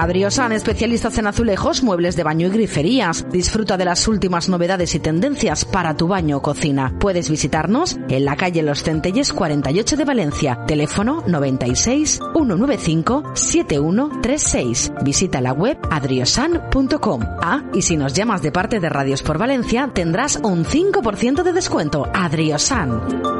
Adriosan, especialistas en azulejos, muebles de baño y griferías. Disfruta de las últimas novedades y tendencias para tu baño o cocina. Puedes visitarnos en la calle Los Centelles 48 de Valencia. Teléfono 96 195 7136. Visita la web adriosan.com. Ah, y si nos llamas de parte de Radios por Valencia, tendrás un 5% de descuento. Adriosan.